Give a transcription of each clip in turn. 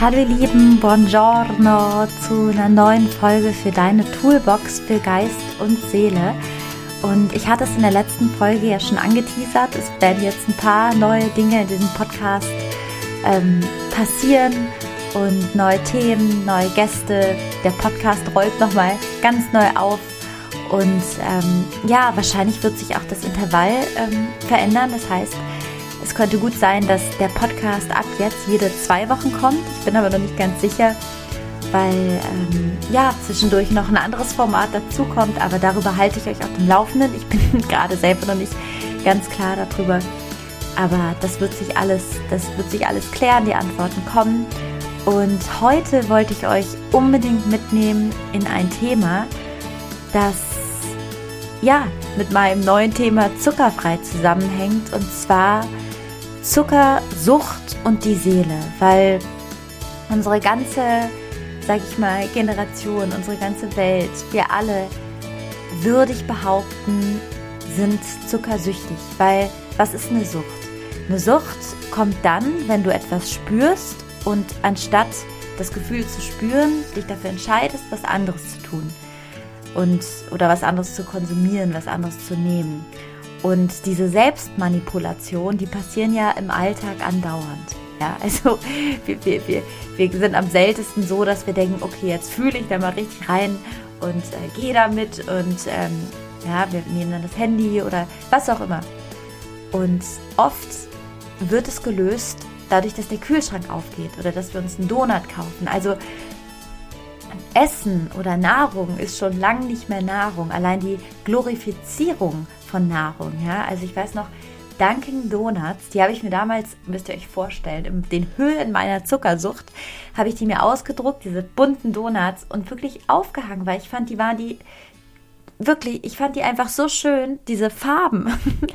Hallo ihr Lieben, buongiorno zu einer neuen Folge für deine Toolbox für Geist und Seele. Und ich hatte es in der letzten Folge ja schon angeteasert. Es werden jetzt ein paar neue Dinge in diesem Podcast ähm, passieren und neue Themen, neue Gäste. Der Podcast rollt nochmal ganz neu auf. Und ähm, ja, wahrscheinlich wird sich auch das Intervall ähm, verändern. Das heißt, es könnte gut sein, dass der Podcast ab jetzt jede zwei Wochen kommt. Ich bin aber noch nicht ganz sicher, weil ähm, ja zwischendurch noch ein anderes Format dazukommt. Aber darüber halte ich euch auf dem Laufenden. Ich bin gerade selber noch nicht ganz klar darüber. Aber das wird sich alles, das wird sich alles klären. Die Antworten kommen. Und heute wollte ich euch unbedingt mitnehmen in ein Thema, das ja mit meinem neuen Thema zuckerfrei zusammenhängt. Und zwar Zuckersucht und die Seele, weil unsere ganze, sag ich mal, Generation, unsere ganze Welt, wir alle, würde ich behaupten, sind zuckersüchtig, weil was ist eine Sucht? Eine Sucht kommt dann, wenn du etwas spürst und anstatt das Gefühl zu spüren, dich dafür entscheidest, was anderes zu tun und oder was anderes zu konsumieren, was anderes zu nehmen. Und diese Selbstmanipulation, die passieren ja im Alltag andauernd. Ja, also wir, wir, wir, wir sind am seltensten so, dass wir denken, okay, jetzt fühle ich da mal richtig rein und äh, gehe damit und ähm, ja, wir nehmen dann das Handy oder was auch immer. Und oft wird es gelöst dadurch, dass der Kühlschrank aufgeht oder dass wir uns einen Donut kaufen. Also Essen oder Nahrung ist schon lange nicht mehr Nahrung. Allein die Glorifizierung von Nahrung. Ja? Also ich weiß noch, Dunkin' Donuts, die habe ich mir damals, müsst ihr euch vorstellen, in den Höhen meiner Zuckersucht, habe ich die mir ausgedruckt, diese bunten Donuts und wirklich aufgehangen, weil ich fand, die waren die wirklich, ich fand die einfach so schön, diese Farben.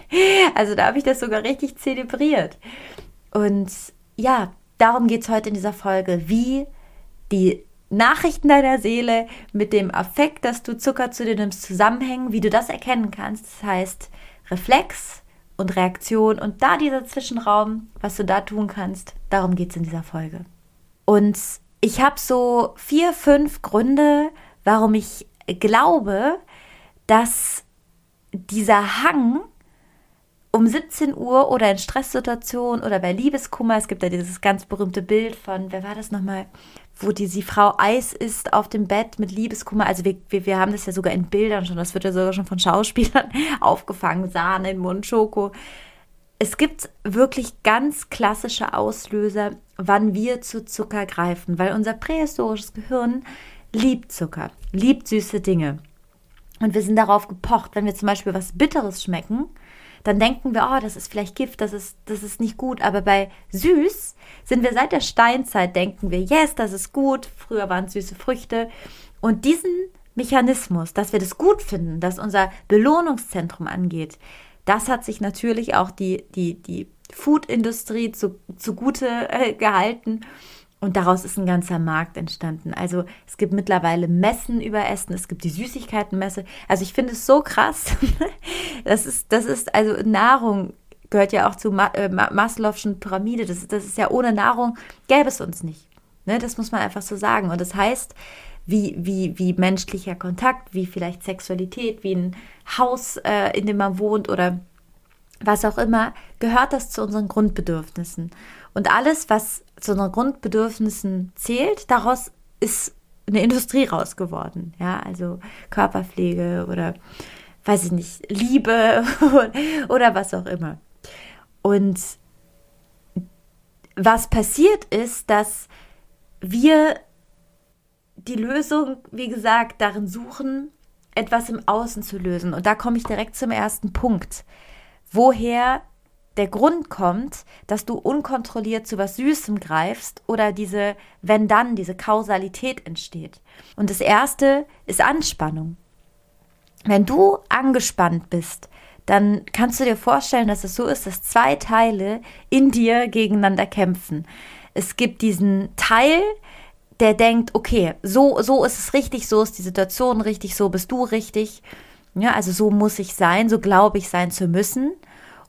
also da habe ich das sogar richtig zelebriert. Und ja, darum geht es heute in dieser Folge, wie die Nachrichten deiner Seele mit dem Affekt, dass du Zucker zu dir nimmst, zusammenhängen, wie du das erkennen kannst. Das heißt, Reflex und Reaktion und da dieser Zwischenraum, was du da tun kannst, darum geht es in dieser Folge. Und ich habe so vier, fünf Gründe, warum ich glaube, dass dieser Hang um 17 Uhr oder in Stresssituationen oder bei Liebeskummer, es gibt ja dieses ganz berühmte Bild von, wer war das nochmal? Wo die Frau Eis isst auf dem Bett mit Liebeskummer. Also wir, wir, wir haben das ja sogar in Bildern schon, das wird ja sogar schon von Schauspielern aufgefangen, Sahne im Mund, Schoko. Es gibt wirklich ganz klassische Auslöser, wann wir zu Zucker greifen, weil unser prähistorisches Gehirn liebt Zucker, liebt süße Dinge. Und wir sind darauf gepocht, wenn wir zum Beispiel was Bitteres schmecken, dann denken wir, oh, das ist vielleicht Gift, das ist, das ist nicht gut. Aber bei süß sind wir seit der Steinzeit, denken wir, yes, das ist gut. Früher waren süße Früchte. Und diesen Mechanismus, dass wir das gut finden, dass unser Belohnungszentrum angeht, das hat sich natürlich auch die, die, die Food-Industrie zu, zugute äh, gehalten. Und daraus ist ein ganzer Markt entstanden. Also es gibt mittlerweile Messen über Essen, es gibt die Süßigkeitenmesse. Also ich finde es so krass. Das ist, das ist, also Nahrung gehört ja auch zur Ma äh, Maslow'schen Pyramide. Das, das ist ja ohne Nahrung gäbe es uns nicht. Ne? Das muss man einfach so sagen. Und das heißt, wie, wie, wie menschlicher Kontakt, wie vielleicht Sexualität, wie ein Haus, äh, in dem man wohnt oder was auch immer, gehört das zu unseren Grundbedürfnissen. Und alles, was zu unseren Grundbedürfnissen zählt, daraus ist eine Industrie raus geworden. Ja, also Körperpflege oder weiß ich nicht, Liebe oder was auch immer. Und was passiert ist, dass wir die Lösung, wie gesagt, darin suchen, etwas im Außen zu lösen. Und da komme ich direkt zum ersten Punkt. Woher der Grund kommt, dass du unkontrolliert zu was Süßem greifst oder diese wenn dann, diese Kausalität entsteht. Und das erste ist Anspannung. Wenn du angespannt bist, dann kannst du dir vorstellen, dass es so ist, dass zwei Teile in dir gegeneinander kämpfen. Es gibt diesen Teil, der denkt, okay, so, so ist es richtig, so ist die Situation richtig, so bist du richtig. Ja, also so muss ich sein, so glaube ich sein zu müssen.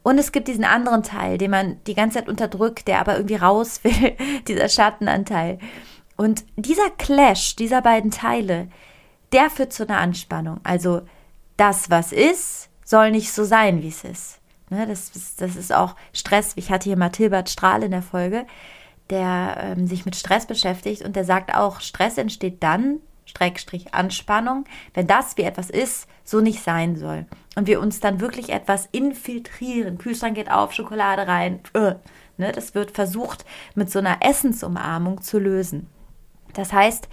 Und es gibt diesen anderen Teil, den man die ganze Zeit unterdrückt, der aber irgendwie raus will, dieser Schattenanteil. Und dieser Clash dieser beiden Teile, der führt zu einer Anspannung. Also das, was ist, soll nicht so sein, wie es ist. Ne, das, das ist auch Stress. Ich hatte hier Mathilbert Strahl in der Folge, der ähm, sich mit Stress beschäftigt und der sagt auch, Stress entsteht dann, Streckstrich Anspannung, wenn das, wie etwas ist, so nicht sein soll. Und wir uns dann wirklich etwas infiltrieren. Kühlschrank geht auf, Schokolade rein. Äh, ne, das wird versucht, mit so einer Essensumarmung zu lösen. Das heißt,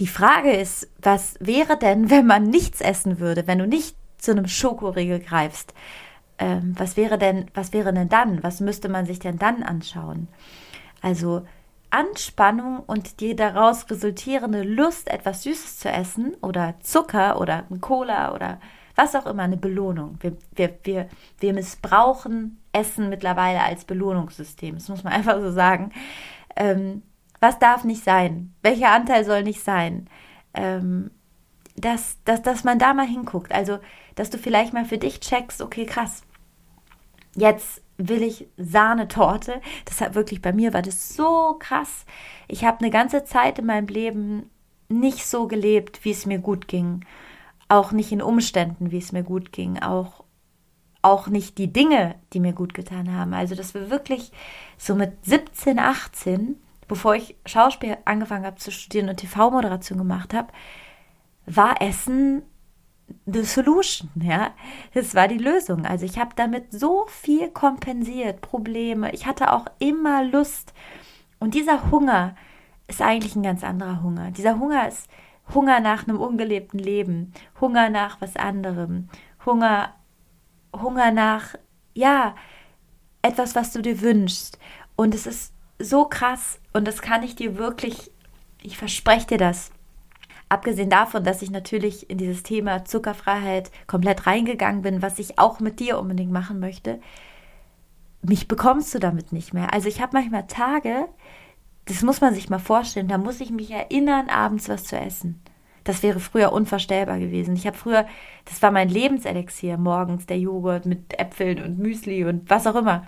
die Frage ist, was wäre denn, wenn man nichts essen würde, wenn du nicht zu einem Schokoriegel greifst? Ähm, was wäre denn, was wäre denn dann? Was müsste man sich denn dann anschauen? Also Anspannung und die daraus resultierende Lust, etwas Süßes zu essen oder Zucker oder Cola oder was auch immer, eine Belohnung. Wir, wir, wir, wir missbrauchen Essen mittlerweile als Belohnungssystem. Das muss man einfach so sagen. Ähm, was darf nicht sein? Welcher Anteil soll nicht sein? Ähm, dass, dass, dass man da mal hinguckt. Also, dass du vielleicht mal für dich checkst, okay, krass, jetzt will ich Sahnetorte. Deshalb wirklich bei mir war das so krass. Ich habe eine ganze Zeit in meinem Leben nicht so gelebt, wie es mir gut ging. Auch nicht in Umständen, wie es mir gut ging. Auch, auch nicht die Dinge, die mir gut getan haben. Also, dass wir wirklich so mit 17, 18 bevor ich Schauspiel angefangen habe zu studieren und TV-Moderation gemacht habe, war Essen the solution, ja. Es war die Lösung. Also ich habe damit so viel kompensiert, Probleme. Ich hatte auch immer Lust. Und dieser Hunger ist eigentlich ein ganz anderer Hunger. Dieser Hunger ist Hunger nach einem ungelebten Leben, Hunger nach was anderem, Hunger, Hunger nach, ja, etwas, was du dir wünschst. Und es ist so krass und das kann ich dir wirklich, ich verspreche dir das. Abgesehen davon, dass ich natürlich in dieses Thema Zuckerfreiheit komplett reingegangen bin, was ich auch mit dir unbedingt machen möchte, mich bekommst du damit nicht mehr. Also ich habe manchmal Tage, das muss man sich mal vorstellen, da muss ich mich erinnern, abends was zu essen. Das wäre früher unvorstellbar gewesen. Ich habe früher, das war mein Lebenselixier, morgens der Joghurt mit Äpfeln und Müsli und was auch immer,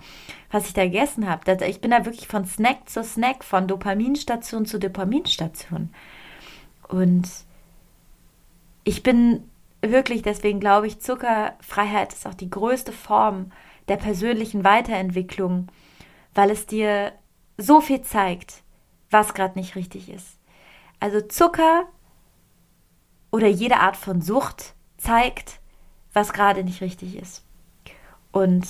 was ich da gegessen habe. Ich bin da wirklich von Snack zu Snack, von Dopaminstation zu Dopaminstation. Und ich bin wirklich, deswegen glaube ich, Zuckerfreiheit ist auch die größte Form der persönlichen Weiterentwicklung, weil es dir so viel zeigt, was gerade nicht richtig ist. Also Zucker oder jede Art von Sucht zeigt, was gerade nicht richtig ist. Und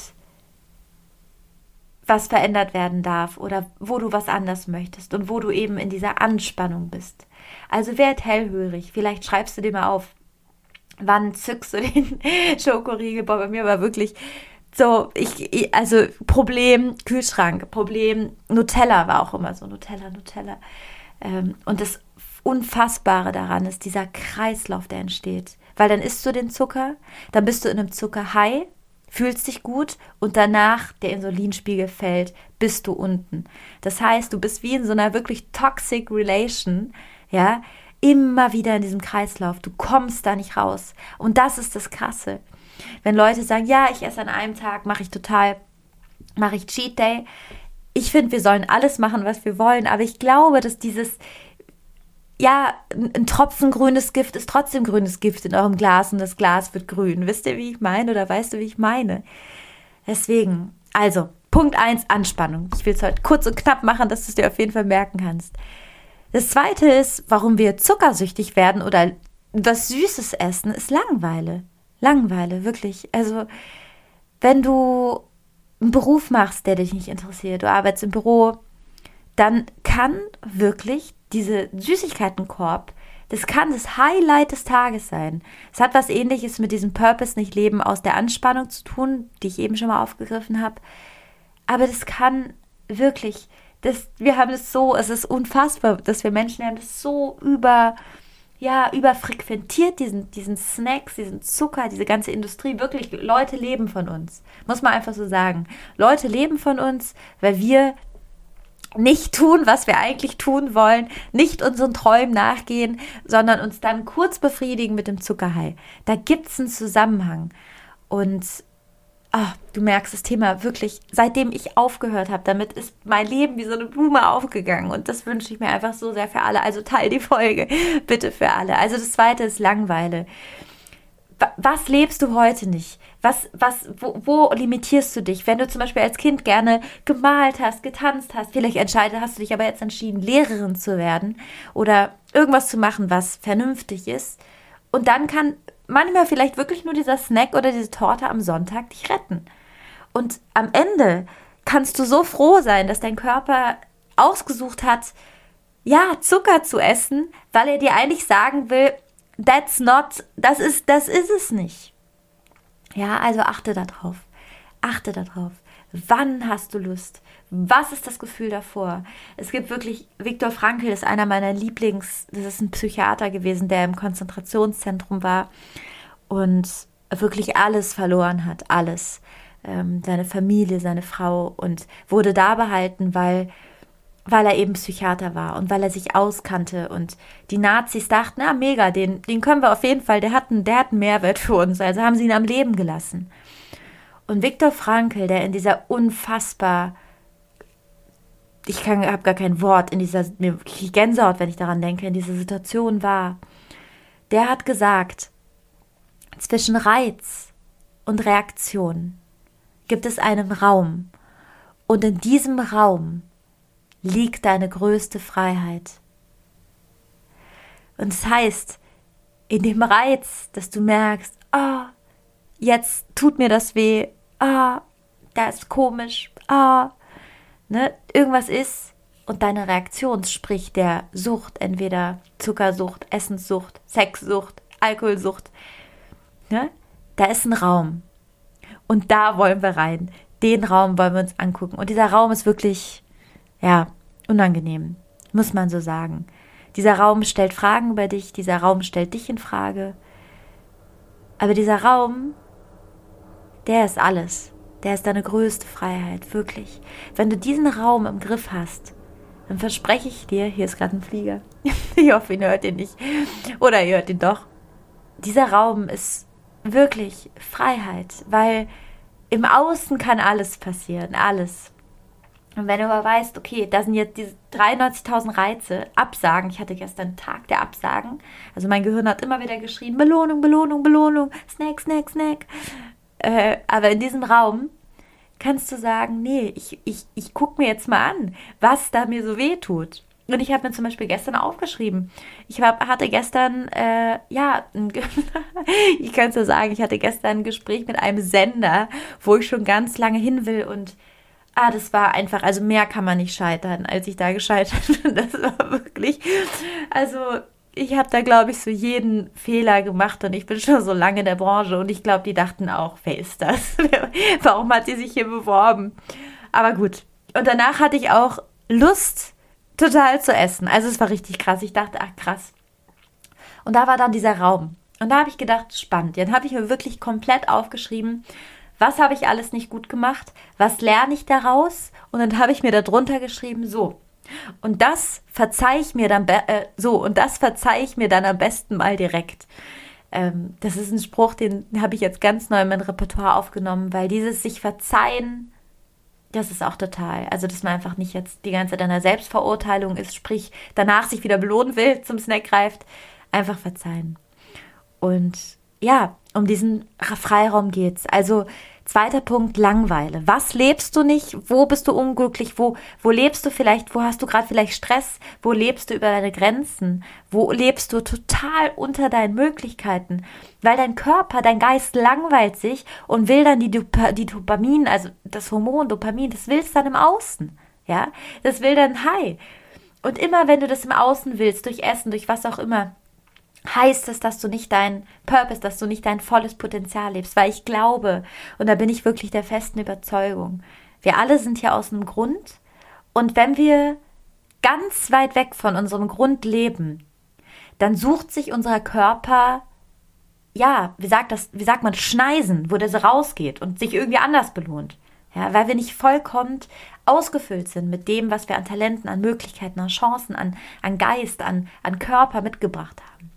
was verändert werden darf oder wo du was anders möchtest und wo du eben in dieser Anspannung bist. Also werd hellhörig. Vielleicht schreibst du dir mal auf, wann zückst du den Schokoriegel. Boah, bei mir war wirklich so, ich, also Problem Kühlschrank, Problem Nutella war auch immer so, Nutella, Nutella. Ähm, und das Unfassbare daran ist dieser Kreislauf, der entsteht. Weil dann isst du den Zucker, dann bist du in einem Zuckerhigh, fühlst dich gut und danach der Insulinspiegel fällt, bist du unten. Das heißt, du bist wie in so einer wirklich toxic Relation, ja, immer wieder in diesem Kreislauf. Du kommst da nicht raus. Und das ist das Krasse. Wenn Leute sagen, ja, ich esse an einem Tag, mache ich total, mache ich Cheat Day. Ich finde, wir sollen alles machen, was wir wollen, aber ich glaube, dass dieses ja, ein Tropfen grünes Gift ist trotzdem grünes Gift in eurem Glas und das Glas wird grün. Wisst ihr, wie ich meine oder weißt du, wie ich meine? Deswegen, also, Punkt 1, Anspannung. Ich will es heute kurz und knapp machen, dass du es dir auf jeden Fall merken kannst. Das zweite ist, warum wir zuckersüchtig werden oder was Süßes essen, ist Langeweile. Langeweile, wirklich. Also, wenn du einen Beruf machst, der dich nicht interessiert, du arbeitest im Büro, dann kann wirklich diese Süßigkeitenkorb, das kann das Highlight des Tages sein. Es hat was ähnliches mit diesem Purpose nicht leben aus der Anspannung zu tun, die ich eben schon mal aufgegriffen habe. Aber das kann wirklich, das, wir haben es so, es ist unfassbar, dass wir Menschen haben das so über, ja, überfrequentiert, diesen, diesen Snacks, diesen Zucker, diese ganze Industrie. Wirklich, Leute leben von uns. Muss man einfach so sagen. Leute leben von uns, weil wir nicht tun, was wir eigentlich tun wollen, nicht unseren Träumen nachgehen, sondern uns dann kurz befriedigen mit dem Zuckerhai. Da gibt es einen Zusammenhang. Und ach, du merkst das Thema wirklich, seitdem ich aufgehört habe, damit ist mein Leben wie so eine Blume aufgegangen. Und das wünsche ich mir einfach so sehr für alle. Also teil die Folge bitte für alle. Also das zweite ist Langweile. Was lebst du heute nicht? Was, was, wo, wo limitierst du dich? Wenn du zum Beispiel als Kind gerne gemalt hast, getanzt hast, vielleicht entscheidet, hast du dich aber jetzt entschieden, Lehrerin zu werden oder irgendwas zu machen, was vernünftig ist. Und dann kann manchmal vielleicht wirklich nur dieser Snack oder diese Torte am Sonntag dich retten. Und am Ende kannst du so froh sein, dass dein Körper ausgesucht hat, ja, Zucker zu essen, weil er dir eigentlich sagen will, that's not, das ist, das ist es nicht. Ja, also achte darauf. Achte darauf. Wann hast du Lust? Was ist das Gefühl davor? Es gibt wirklich, Viktor Frankl ist einer meiner Lieblings, das ist ein Psychiater gewesen, der im Konzentrationszentrum war und wirklich alles verloren hat, alles. Ähm, seine Familie, seine Frau und wurde da behalten, weil, weil er eben Psychiater war und weil er sich auskannte und die Nazis dachten, na mega, den, den können wir auf jeden Fall, der hat, einen, der hat einen Mehrwert für uns, also haben sie ihn am Leben gelassen. Und Viktor Frankl, der in dieser unfassbar ich habe gar kein Wort in dieser mir Gänsehaut, wenn ich daran denke, in dieser Situation war. Der hat gesagt, zwischen Reiz und Reaktion gibt es einen Raum und in diesem Raum liegt deine größte Freiheit. Und das heißt, in dem Reiz, dass du merkst, ah, oh, jetzt tut mir das weh, ah, oh, da ist komisch, ah, oh, ne, irgendwas ist und deine Reaktion, sprich der Sucht, entweder Zuckersucht, Essenssucht, Sexsucht, Alkoholsucht, ne, da ist ein Raum. Und da wollen wir rein. Den Raum wollen wir uns angucken. Und dieser Raum ist wirklich, ja, unangenehm, muss man so sagen. Dieser Raum stellt Fragen über dich, dieser Raum stellt dich in Frage. Aber dieser Raum, der ist alles. Der ist deine größte Freiheit, wirklich. Wenn du diesen Raum im Griff hast, dann verspreche ich dir, hier ist gerade ein Flieger. ich hoffe, ihn hört ihr nicht. Oder ihr hört ihn doch. Dieser Raum ist wirklich Freiheit, weil im Außen kann alles passieren, alles. Und wenn du aber weißt, okay, da sind jetzt diese 93.000 Reize, Absagen, ich hatte gestern einen Tag der Absagen, also mein Gehirn hat immer wieder geschrien, Belohnung, Belohnung, Belohnung, Snack, Snack, Snack. Äh, aber in diesem Raum kannst du sagen, nee, ich, ich, ich gucke mir jetzt mal an, was da mir so weh tut. Und ich habe mir zum Beispiel gestern aufgeschrieben. Ich hab, hatte gestern, äh, ja, ich kann es ja sagen, ich hatte gestern ein Gespräch mit einem Sender, wo ich schon ganz lange hin will und ah, das war einfach, also mehr kann man nicht scheitern, als ich da gescheitert bin. Das war wirklich, also ich habe da, glaube ich, so jeden Fehler gemacht und ich bin schon so lange in der Branche und ich glaube, die dachten auch, wer ist das? Warum hat sie sich hier beworben? Aber gut. Und danach hatte ich auch Lust, total zu essen. Also es war richtig krass. Ich dachte, ach krass. Und da war dann dieser Raum. Und da habe ich gedacht, spannend. Dann habe ich mir wirklich komplett aufgeschrieben, was habe ich alles nicht gut gemacht, was lerne ich daraus. Und dann habe ich mir darunter geschrieben, so, und das verzeih ich mir dann äh, so und das verzeih ich mir dann am besten mal direkt. Ähm, das ist ein Spruch, den habe ich jetzt ganz neu in mein Repertoire aufgenommen, weil dieses sich verzeihen, das ist auch total. Also, dass man einfach nicht jetzt die ganze Zeit in einer Selbstverurteilung ist, sprich danach sich wieder belohnen will, zum Snack greift, einfach verzeihen. Und ja, um diesen Freiraum geht's. Also Zweiter Punkt, Langweile. Was lebst du nicht? Wo bist du unglücklich? Wo, wo lebst du vielleicht? Wo hast du gerade vielleicht Stress? Wo lebst du über deine Grenzen? Wo lebst du total unter deinen Möglichkeiten? Weil dein Körper, dein Geist langweilt sich und will dann die, Dop die Dopamin, also das Hormon Dopamin, das willst dann im Außen. Ja, das will dann High. Und immer wenn du das im Außen willst, durch Essen, durch was auch immer, heißt es, dass du nicht dein Purpose, dass du nicht dein volles Potenzial lebst, weil ich glaube, und da bin ich wirklich der festen Überzeugung, wir alle sind hier aus einem Grund und wenn wir ganz weit weg von unserem Grund leben, dann sucht sich unser Körper, ja, wie sagt das, wie sagt man, Schneisen, wo so rausgeht und sich irgendwie anders belohnt. Ja, weil wir nicht vollkommen ausgefüllt sind mit dem, was wir an Talenten, an Möglichkeiten, an Chancen, an, an Geist, an, an Körper mitgebracht haben.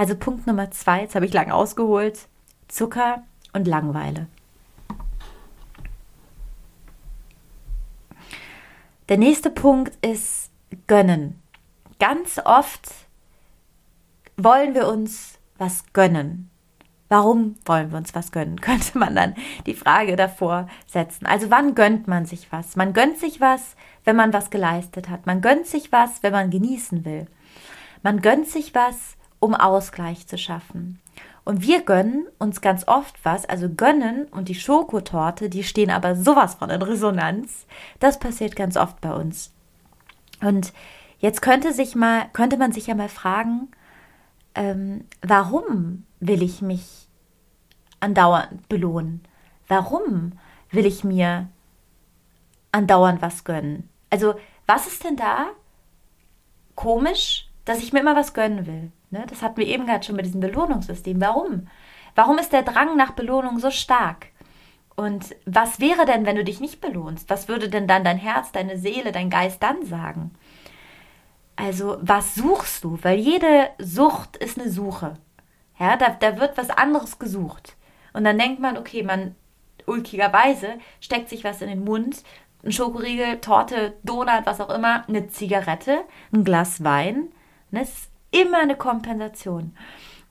Also Punkt Nummer zwei, jetzt habe ich lang ausgeholt, Zucker und Langeweile. Der nächste Punkt ist gönnen. Ganz oft wollen wir uns was gönnen. Warum wollen wir uns was gönnen? Könnte man dann die Frage davor setzen. Also wann gönnt man sich was? Man gönnt sich was, wenn man was geleistet hat. Man gönnt sich was, wenn man genießen will. Man gönnt sich was, um Ausgleich zu schaffen. Und wir gönnen uns ganz oft was, also gönnen und die Schokotorte, die stehen aber sowas von in Resonanz. Das passiert ganz oft bei uns. Und jetzt könnte sich mal, könnte man sich ja mal fragen, ähm, warum will ich mich andauernd belohnen? Warum will ich mir andauernd was gönnen? Also, was ist denn da komisch, dass ich mir immer was gönnen will? Ne? Das hatten wir eben gerade schon mit diesem Belohnungssystem. Warum? Warum ist der Drang nach Belohnung so stark? Und was wäre denn, wenn du dich nicht belohnst? Was würde denn dann dein Herz, deine Seele, dein Geist dann sagen? Also, was suchst du? Weil jede Sucht ist eine Suche. Ja, da, da wird was anderes gesucht. Und dann denkt man, okay, man ulkigerweise steckt sich was in den Mund, ein Schokoriegel, Torte, Donut, was auch immer, eine Zigarette, ein Glas Wein. Ne, es ist immer eine Kompensation.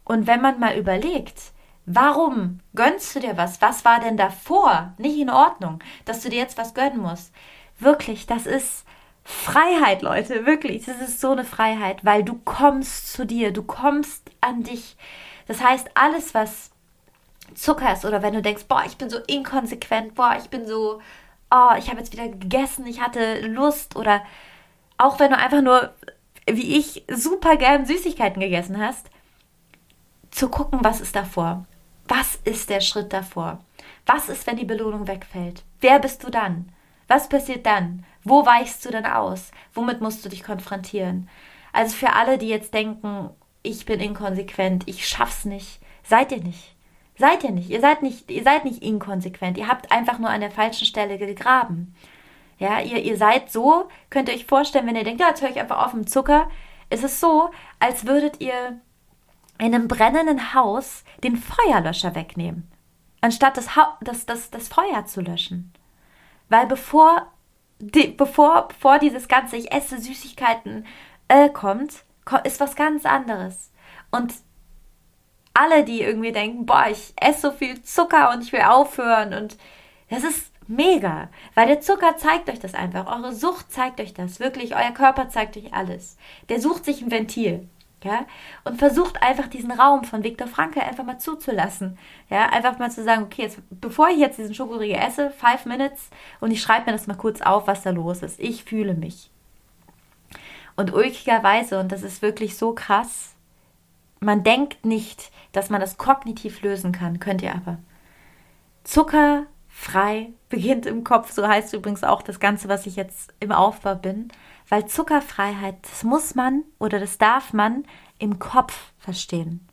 Und wenn man mal überlegt, warum gönnst du dir was? Was war denn davor nicht in Ordnung, dass du dir jetzt was gönnen musst? Wirklich, das ist Freiheit, Leute, wirklich. Das ist so eine Freiheit, weil du kommst zu dir, du kommst an dich. Das heißt, alles, was Zucker ist oder wenn du denkst, boah, ich bin so inkonsequent, boah, ich bin so, oh, ich habe jetzt wieder gegessen, ich hatte Lust oder auch wenn du einfach nur, wie ich, super gern Süßigkeiten gegessen hast, zu gucken, was ist davor? Was ist der Schritt davor? Was ist, wenn die Belohnung wegfällt? Wer bist du dann? Was passiert dann? Wo weichst du dann aus? Womit musst du dich konfrontieren? Also für alle, die jetzt denken, ich bin inkonsequent, ich schaff's nicht. Seid ihr nicht. Seid ihr nicht. Ihr seid nicht, ihr seid nicht inkonsequent. Ihr habt einfach nur an der falschen Stelle gegraben. Ja, ihr, ihr seid so, könnt ihr euch vorstellen, wenn ihr denkt, ja, jetzt höre ich einfach auf dem Zucker. Es ist so, als würdet ihr in einem brennenden Haus den Feuerlöscher wegnehmen, anstatt das, ha das, das, das Feuer zu löschen. Weil bevor, die, bevor, bevor dieses ganze Ich esse Süßigkeiten äh, kommt, ist was ganz anderes. Und alle, die irgendwie denken, boah, ich esse so viel Zucker und ich will aufhören und das ist mega, weil der Zucker zeigt euch das einfach. Eure Sucht zeigt euch das, wirklich. Euer Körper zeigt euch alles. Der sucht sich ein Ventil. Ja, und versucht einfach diesen Raum von Viktor Frankl einfach mal zuzulassen. Ja, einfach mal zu sagen, okay, jetzt, bevor ich jetzt diesen Schokoriegel esse, five minutes und ich schreibe mir das mal kurz auf, was da los ist. Ich fühle mich. Und ulkigerweise, und das ist wirklich so krass, man denkt nicht, dass man das kognitiv lösen kann, könnt ihr aber. Zuckerfrei beginnt im Kopf, so heißt übrigens auch das Ganze, was ich jetzt im Aufbau bin, weil Zuckerfreiheit, das muss man oder das darf man im Kopf verstehen.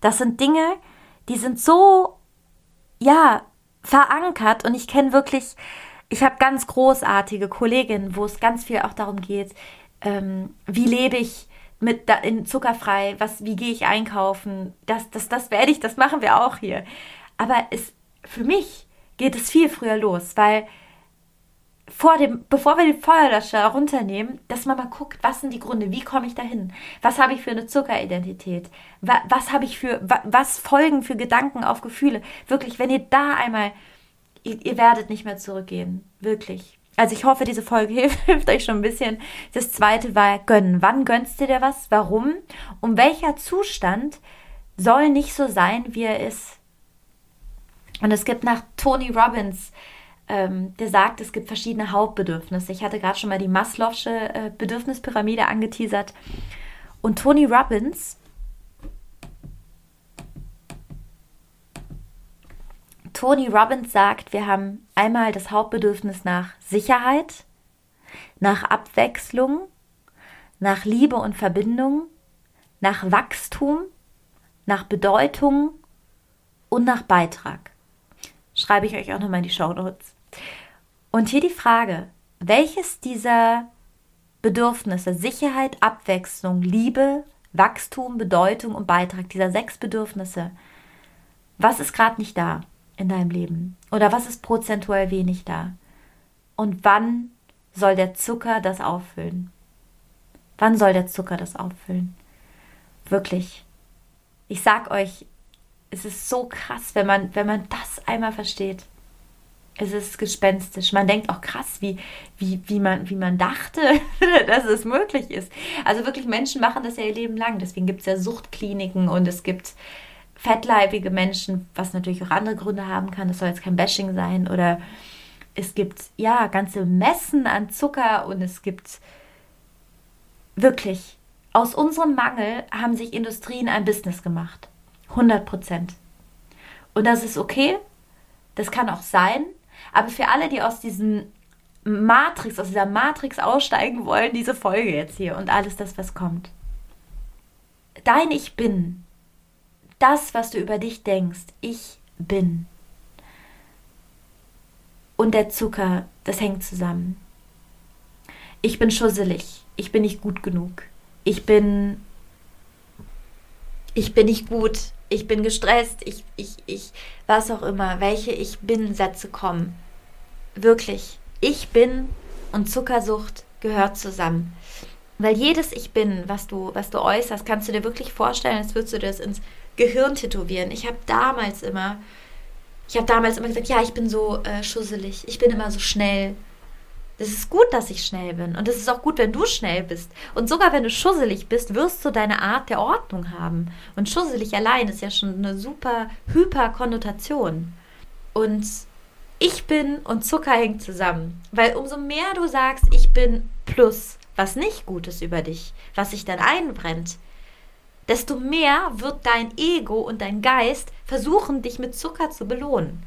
Das sind Dinge, die sind so, ja, verankert und ich kenne wirklich, ich habe ganz großartige Kolleginnen, wo es ganz viel auch darum geht, ähm, wie lebe ich mit da, in zuckerfrei, was, wie gehe ich einkaufen, das, das, das werde ich, das machen wir auch hier. Aber es, für mich geht es viel früher los, weil vor dem, bevor wir den Feuerlöscher runternehmen, dass man mal guckt, was sind die Gründe, wie komme ich dahin, was habe ich für eine Zuckeridentität, was, was habe ich für, was, folgen für Gedanken auf Gefühle. Wirklich, wenn ihr da einmal, ihr, ihr werdet nicht mehr zurückgehen, wirklich. Also ich hoffe, diese Folge hilft, hilft, euch schon ein bisschen. Das zweite war gönnen. Wann gönnst du dir was? Warum? Und welcher Zustand soll nicht so sein, wie er ist? Und es gibt nach Tony Robbins, ähm, der sagt, es gibt verschiedene Hauptbedürfnisse. Ich hatte gerade schon mal die Maslow'sche äh, Bedürfnispyramide angeteasert. Und Tony Robbins Tony Robbins sagt, wir haben einmal das Hauptbedürfnis nach Sicherheit, nach Abwechslung, nach Liebe und Verbindung, nach Wachstum, nach Bedeutung und nach Beitrag. Schreibe ich euch auch nochmal in die Show Notes. Und hier die Frage, welches dieser Bedürfnisse, Sicherheit, Abwechslung, Liebe, Wachstum, Bedeutung und Beitrag, dieser sechs Bedürfnisse, was ist gerade nicht da? in deinem Leben? Oder was ist prozentuell wenig da? Und wann soll der Zucker das auffüllen? Wann soll der Zucker das auffüllen? Wirklich. Ich sag euch, es ist so krass, wenn man, wenn man das einmal versteht. Es ist gespenstisch. Man denkt auch krass, wie, wie, wie, man, wie man dachte, dass es möglich ist. Also wirklich, Menschen machen das ja ihr Leben lang. Deswegen gibt es ja Suchtkliniken und es gibt fettleibige Menschen, was natürlich auch andere Gründe haben kann. Das soll jetzt kein Bashing sein. Oder es gibt ja ganze Messen an Zucker und es gibt wirklich, aus unserem Mangel haben sich Industrien ein Business gemacht. 100 Prozent. Und das ist okay. Das kann auch sein. Aber für alle, die aus diesem Matrix, aus dieser Matrix aussteigen wollen, diese Folge jetzt hier und alles das, was kommt. Dein Ich Bin, das, was du über dich denkst, ich bin. Und der Zucker, das hängt zusammen. Ich bin schusselig, ich bin nicht gut genug, ich bin, ich bin nicht gut, ich bin gestresst, ich, ich, ich, was auch immer, welche Ich bin-Sätze kommen. Wirklich, ich bin und Zuckersucht gehört zusammen. Weil jedes Ich bin, was du, was du äußerst, kannst du dir wirklich vorstellen, als würdest du das ins Gehirn tätowieren. Ich habe damals immer, ich habe damals immer gesagt, ja, ich bin so äh, schusselig, ich bin immer so schnell. Es ist gut, dass ich schnell bin. Und es ist auch gut, wenn du schnell bist. Und sogar wenn du schusselig bist, wirst du deine Art der Ordnung haben. Und schusselig allein ist ja schon eine super hyper Konnotation. Und ich bin und Zucker hängt zusammen. Weil umso mehr du sagst, ich bin plus, was nicht gut ist über dich, was sich dann einbrennt, desto mehr wird dein Ego und dein Geist versuchen, dich mit Zucker zu belohnen.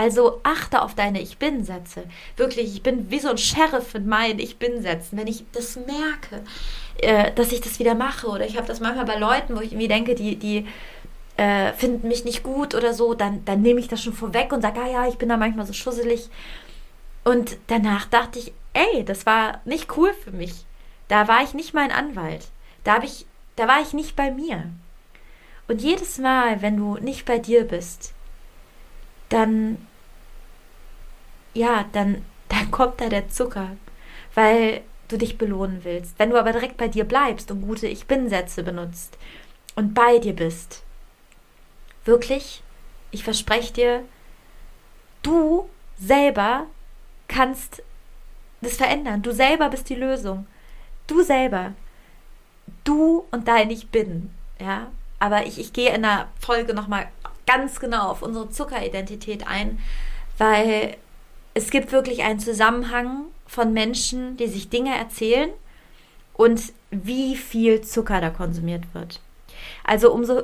Also achte auf deine Ich Bin-Sätze. Wirklich, ich bin wie so ein Sheriff mit meinen Ich Bin-Sätzen. Wenn ich das merke, äh, dass ich das wieder mache, oder ich habe das manchmal bei Leuten, wo ich irgendwie denke, die, die äh, finden mich nicht gut oder so, dann, dann nehme ich das schon vorweg und sage, ah ja, ich bin da manchmal so schusselig. Und danach dachte ich, ey, das war nicht cool für mich. Da war ich nicht mein Anwalt. Da, ich, da war ich nicht bei mir. Und jedes Mal, wenn du nicht bei dir bist, dann ja, dann, dann kommt da der Zucker, weil du dich belohnen willst. Wenn du aber direkt bei dir bleibst und gute Ich Bin-Sätze benutzt und bei dir bist, wirklich, ich verspreche dir, du selber kannst das verändern. Du selber bist die Lösung. Du selber. Du und dein Ich Bin. Ja, aber ich, ich gehe in der Folge nochmal ganz genau auf unsere Zuckeridentität ein, weil es gibt wirklich einen Zusammenhang von Menschen, die sich Dinge erzählen und wie viel Zucker da konsumiert wird. Also umso,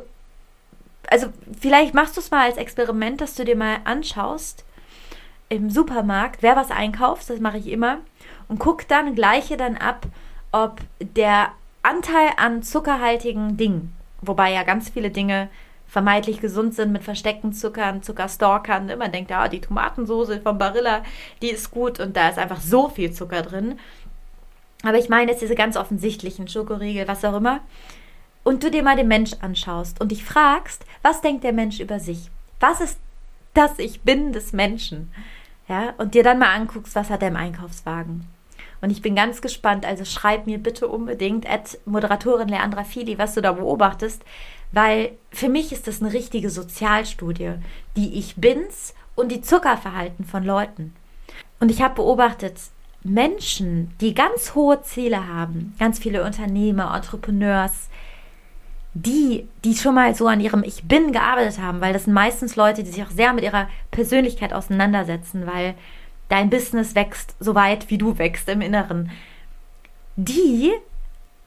also vielleicht machst du es mal als Experiment, dass du dir mal anschaust im Supermarkt, wer was einkauft, das mache ich immer, und guck dann, gleiche dann ab, ob der Anteil an zuckerhaltigen Dingen, wobei ja ganz viele Dinge vermeintlich gesund sind mit versteckten Zuckern, Zuckerstalkern. Immer denkt, ja, die Tomatensoße von Barilla, die ist gut und da ist einfach so viel Zucker drin. Aber ich meine jetzt diese ganz offensichtlichen Schokoriegel, was auch immer. Und du dir mal den Mensch anschaust und dich fragst, was denkt der Mensch über sich? Was ist das Ich Bin des Menschen? Ja, und dir dann mal anguckst, was hat er im Einkaufswagen? Und ich bin ganz gespannt, also schreib mir bitte unbedingt, at Moderatorin Leandra Fili, was du da beobachtest, weil für mich ist das eine richtige Sozialstudie, die Ich Bins und die Zuckerverhalten von Leuten. Und ich habe beobachtet, Menschen, die ganz hohe Ziele haben, ganz viele Unternehmer, Entrepreneurs, die, die schon mal so an ihrem Ich Bin gearbeitet haben, weil das sind meistens Leute, die sich auch sehr mit ihrer Persönlichkeit auseinandersetzen, weil dein Business wächst so weit, wie du wächst im Inneren. Die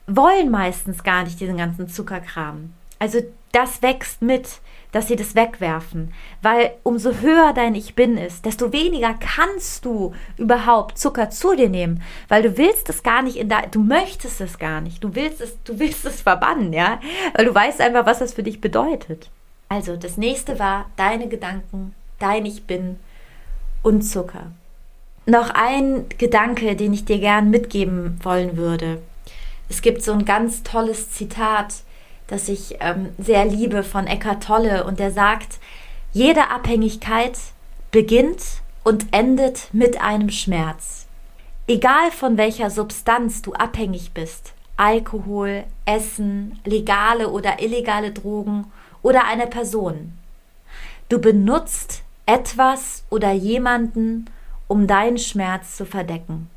wollen meistens gar nicht diesen ganzen Zuckerkram. Also das wächst mit, dass sie das wegwerfen. Weil umso höher dein Ich Bin ist, desto weniger kannst du überhaupt Zucker zu dir nehmen. Weil du willst es gar nicht in da, du möchtest es gar nicht. Du willst es, du willst es verbannen, ja? Weil du weißt einfach, was das für dich bedeutet. Also, das nächste war deine Gedanken, dein Ich Bin und Zucker. Noch ein Gedanke, den ich dir gern mitgeben wollen würde. Es gibt so ein ganz tolles Zitat, das ich ähm, sehr liebe von Eckhart Tolle und der sagt, jede Abhängigkeit beginnt und endet mit einem Schmerz. Egal von welcher Substanz du abhängig bist, Alkohol, Essen, legale oder illegale Drogen oder eine Person. Du benutzt etwas oder jemanden, um deinen Schmerz zu verdecken.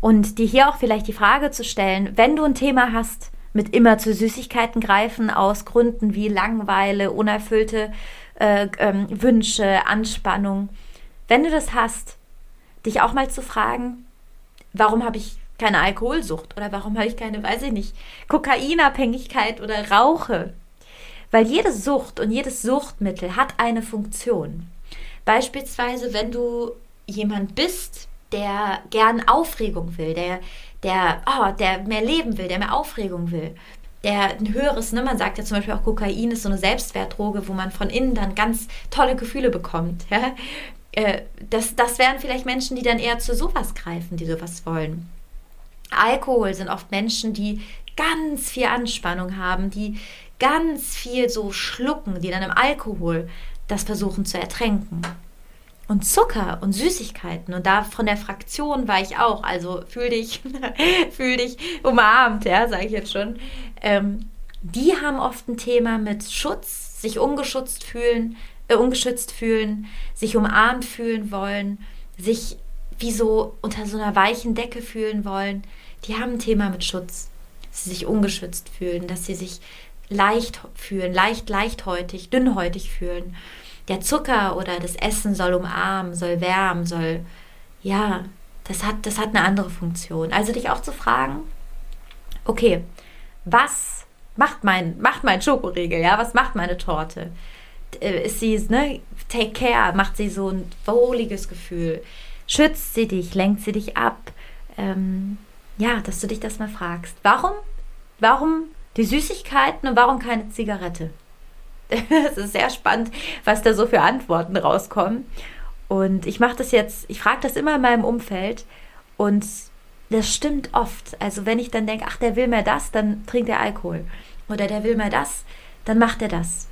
Und dir hier auch vielleicht die Frage zu stellen, wenn du ein Thema hast, mit immer zu Süßigkeiten greifen aus Gründen wie Langeweile, unerfüllte äh, ähm, Wünsche, Anspannung. Wenn du das hast, dich auch mal zu fragen, warum habe ich keine Alkoholsucht oder warum habe ich keine, weiß ich nicht, Kokainabhängigkeit oder rauche? Weil jede Sucht und jedes Suchtmittel hat eine Funktion. Beispielsweise, wenn du jemand bist, der gern Aufregung will, der, der, oh, der mehr leben will, der mehr Aufregung will, der ein höheres, ne, man sagt ja zum Beispiel auch Kokain ist so eine Selbstwertdroge, wo man von innen dann ganz tolle Gefühle bekommt. Ja? Äh, das, das wären vielleicht Menschen, die dann eher zu sowas greifen, die sowas wollen. Alkohol sind oft Menschen, die ganz viel Anspannung haben, die ganz viel so schlucken, die dann im Alkohol das versuchen zu ertränken. Und Zucker und Süßigkeiten und da von der Fraktion war ich auch, also fühl dich, fühl dich umarmt, ja, sage ich jetzt schon. Ähm, die haben oft ein Thema mit Schutz, sich ungeschützt fühlen, äh, ungeschützt fühlen, sich umarmt fühlen wollen, sich wie so unter so einer weichen Decke fühlen wollen. Die haben ein Thema mit Schutz, dass sie sich ungeschützt fühlen, dass sie sich leicht fühlen, leicht, leichthäutig, dünnhäutig fühlen. Der Zucker oder das Essen soll umarmen, soll wärmen, soll, ja, das hat, das hat eine andere Funktion. Also dich auch zu fragen, okay, was macht mein, macht mein Schokoriegel, ja, was macht meine Torte? Äh, ist sie, ne, take care, macht sie so ein wohliges Gefühl, schützt sie dich, lenkt sie dich ab, ähm, ja, dass du dich das mal fragst. Warum, warum die Süßigkeiten und warum keine Zigarette? Es ist sehr spannend, was da so für Antworten rauskommen. Und ich mache das jetzt, ich frage das immer in meinem Umfeld und das stimmt oft. Also wenn ich dann denke, ach, der will mehr das, dann trinkt er Alkohol. Oder der will mehr das, dann macht er das.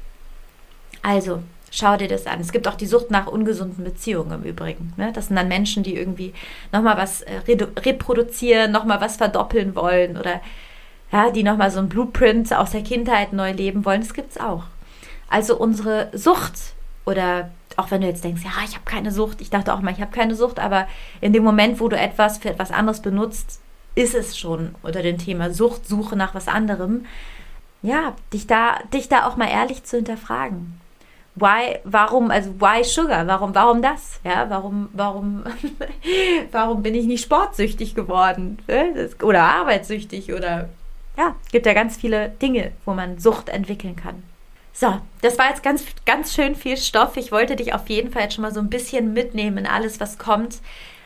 Also, schau dir das an. Es gibt auch die Sucht nach ungesunden Beziehungen im Übrigen. Ne? Das sind dann Menschen, die irgendwie nochmal was äh, reproduzieren, nochmal was verdoppeln wollen oder ja, die nochmal so ein Blueprint aus der Kindheit neu leben wollen. Das gibt es auch. Also unsere Sucht oder auch wenn du jetzt denkst, ja, ich habe keine Sucht, ich dachte auch mal, ich habe keine Sucht, aber in dem Moment, wo du etwas für etwas anderes benutzt, ist es schon unter dem Thema Sucht, Suche nach was anderem. Ja, dich da, dich da auch mal ehrlich zu hinterfragen. Why, warum, also why Sugar? Warum, warum das? Ja, warum, warum, warum bin ich nicht sportsüchtig geworden? Oder arbeitssüchtig oder ja, gibt ja ganz viele Dinge, wo man Sucht entwickeln kann. So, das war jetzt ganz, ganz schön viel Stoff. Ich wollte dich auf jeden Fall jetzt schon mal so ein bisschen mitnehmen in alles, was kommt.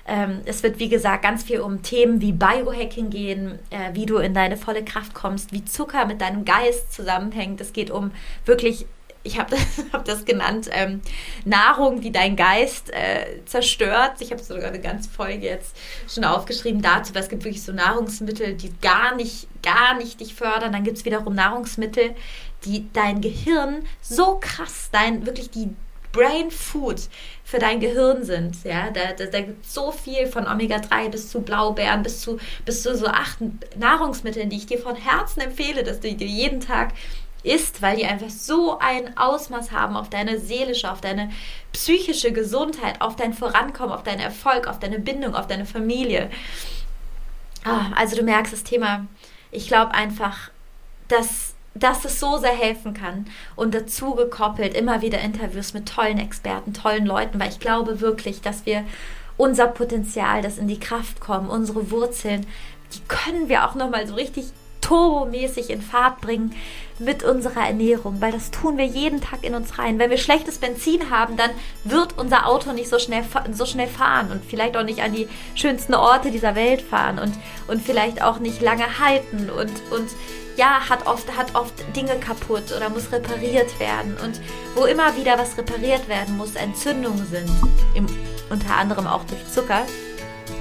Ähm, es wird, wie gesagt, ganz viel um Themen wie Biohacking gehen, äh, wie du in deine volle Kraft kommst, wie Zucker mit deinem Geist zusammenhängt. Es geht um wirklich ich habe das, hab das genannt, ähm, Nahrung, die dein Geist äh, zerstört. Ich habe sogar eine ganze Folge jetzt schon aufgeschrieben dazu, weil es gibt wirklich so Nahrungsmittel, die gar nicht, gar nicht dich fördern. Dann gibt es wiederum Nahrungsmittel, die dein Gehirn so krass, dein wirklich die Brain Food für dein Gehirn sind. Ja, da, da, da gibt es so viel von Omega-3 bis zu Blaubeeren, bis zu, bis zu so acht Nahrungsmitteln, die ich dir von Herzen empfehle, dass du dir jeden Tag isst, weil die einfach so ein Ausmaß haben auf deine seelische, auf deine psychische Gesundheit, auf dein Vorankommen, auf deinen Erfolg, auf deine Bindung, auf deine Familie. Ah, also du merkst das Thema. Ich glaube einfach, dass, dass es so sehr helfen kann und dazu gekoppelt immer wieder Interviews mit tollen Experten, tollen Leuten, weil ich glaube wirklich, dass wir unser Potenzial, das in die Kraft kommen, unsere Wurzeln, die können wir auch nochmal so richtig turbomäßig in Fahrt bringen mit unserer Ernährung, weil das tun wir jeden Tag in uns rein. Wenn wir schlechtes Benzin haben, dann wird unser Auto nicht so schnell, so schnell fahren und vielleicht auch nicht an die schönsten Orte dieser Welt fahren und, und vielleicht auch nicht lange halten und, und ja, hat oft, hat oft Dinge kaputt oder muss repariert werden. Und wo immer wieder was repariert werden muss, Entzündungen sind, im, unter anderem auch durch Zucker,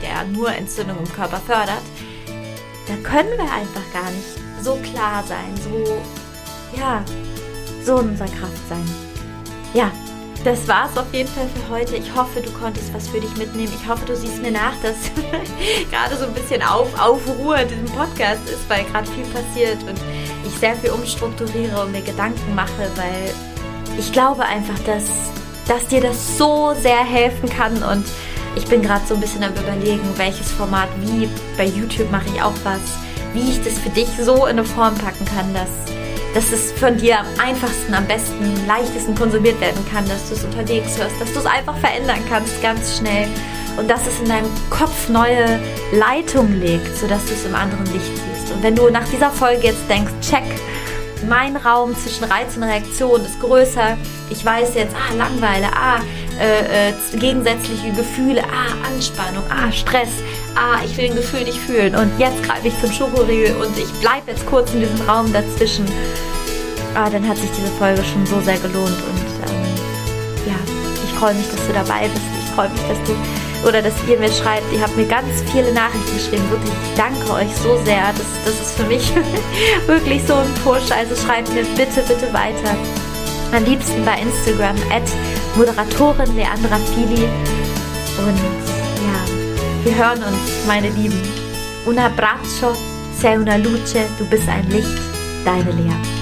der nur Entzündungen im Körper fördert, da können wir einfach gar nicht so klar sein, so, ja, so in unserer Kraft sein. Ja, das war's auf jeden Fall für heute. Ich hoffe, du konntest was für dich mitnehmen. Ich hoffe, du siehst mir nach, dass gerade so ein bisschen auf, Aufruhr in diesem Podcast ist, weil gerade viel passiert und ich sehr viel umstrukturiere und mir Gedanken mache, weil ich glaube einfach, dass, dass dir das so sehr helfen kann und ich bin gerade so ein bisschen am überlegen, welches Format wie. Bei YouTube mache ich auch was, wie ich das für dich so in eine Form packen kann, dass, dass es von dir am einfachsten, am besten, leichtesten konsumiert werden kann, dass du es unterwegs hörst, dass du es einfach verändern kannst, ganz schnell. Und dass es in deinem Kopf neue Leitung legt, sodass du es im anderen Licht siehst. Und wenn du nach dieser Folge jetzt denkst, check, mein Raum zwischen Reiz und Reaktion ist größer. Ich weiß jetzt, ah, Langeweile, ah, äh, äh, gegensätzliche Gefühle, ah, Anspannung, ah, Stress, ah, ich will ein Gefühl nicht fühlen. Und jetzt greife ich zum Schokoriegel und ich bleibe jetzt kurz in diesem Raum dazwischen. Ah, dann hat sich diese Folge schon so sehr gelohnt und ähm, ja, ich freue mich, dass du dabei bist. Ich freue mich, dass du oder dass ihr mir schreibt. Ihr habt mir ganz viele Nachrichten geschrieben. Wirklich, ich danke euch so sehr. Das, das ist für mich wirklich so ein Push. Also schreibt mir bitte, bitte weiter. Am liebsten bei Instagram at Moderatorin Leandra Fili. Und wir hören uns, meine Lieben. Un abbraccio, sei una luce, du bist ein Licht, deine Lea.